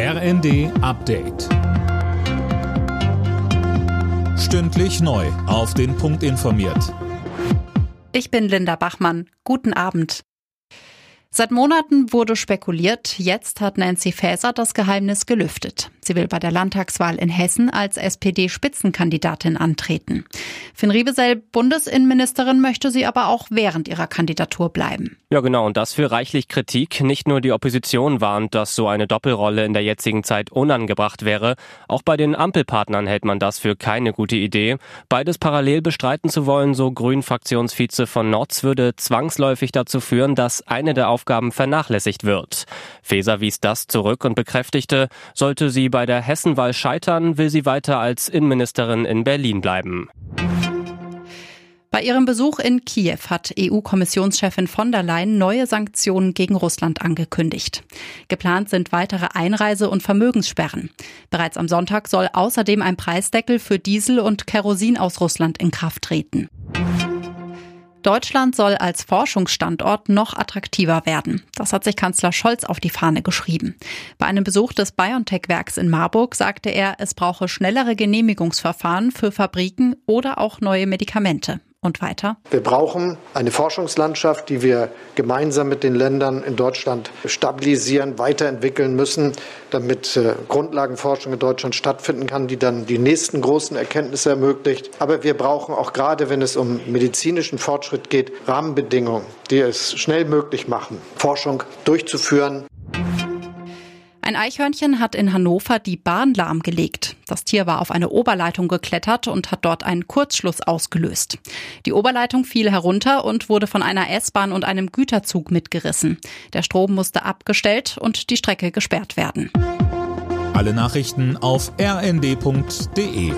RND Update. Stündlich neu. Auf den Punkt informiert. Ich bin Linda Bachmann. Guten Abend. Seit Monaten wurde spekuliert, jetzt hat Nancy Faeser das Geheimnis gelüftet. Sie will bei der Landtagswahl in Hessen als SPD-Spitzenkandidatin antreten. Finn Riebesell, Bundesinnenministerin, möchte sie aber auch während ihrer Kandidatur bleiben. Ja, genau. Und das für reichlich Kritik. Nicht nur die Opposition warnt, dass so eine Doppelrolle in der jetzigen Zeit unangebracht wäre. Auch bei den Ampelpartnern hält man das für keine gute Idee. Beides parallel bestreiten zu wollen, so Grün-Fraktionsvize von Notz, würde zwangsläufig dazu führen, dass eine der Aufgaben vernachlässigt wird. Feser wies das zurück und bekräftigte, sollte sie bei der Hessenwahl scheitern, will sie weiter als Innenministerin in Berlin bleiben. Bei ihrem Besuch in Kiew hat EU-Kommissionschefin von der Leyen neue Sanktionen gegen Russland angekündigt. Geplant sind weitere Einreise- und Vermögenssperren. Bereits am Sonntag soll außerdem ein Preisdeckel für Diesel und Kerosin aus Russland in Kraft treten. Deutschland soll als Forschungsstandort noch attraktiver werden. Das hat sich Kanzler Scholz auf die Fahne geschrieben. Bei einem Besuch des BioNTech-Werks in Marburg sagte er, es brauche schnellere Genehmigungsverfahren für Fabriken oder auch neue Medikamente. Und weiter? Wir brauchen eine Forschungslandschaft, die wir gemeinsam mit den Ländern in Deutschland stabilisieren, weiterentwickeln müssen, damit äh, Grundlagenforschung in Deutschland stattfinden kann, die dann die nächsten großen Erkenntnisse ermöglicht. Aber wir brauchen auch gerade, wenn es um medizinischen Fortschritt geht, Rahmenbedingungen, die es schnell möglich machen, Forschung durchzuführen. Ein Eichhörnchen hat in Hannover die Bahn lahmgelegt. Das Tier war auf eine Oberleitung geklettert und hat dort einen Kurzschluss ausgelöst. Die Oberleitung fiel herunter und wurde von einer S-Bahn und einem Güterzug mitgerissen. Der Strom musste abgestellt und die Strecke gesperrt werden. Alle Nachrichten auf rnd.de